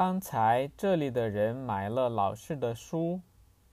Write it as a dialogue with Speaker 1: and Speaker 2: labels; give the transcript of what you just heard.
Speaker 1: 刚才这里的人买了老师的书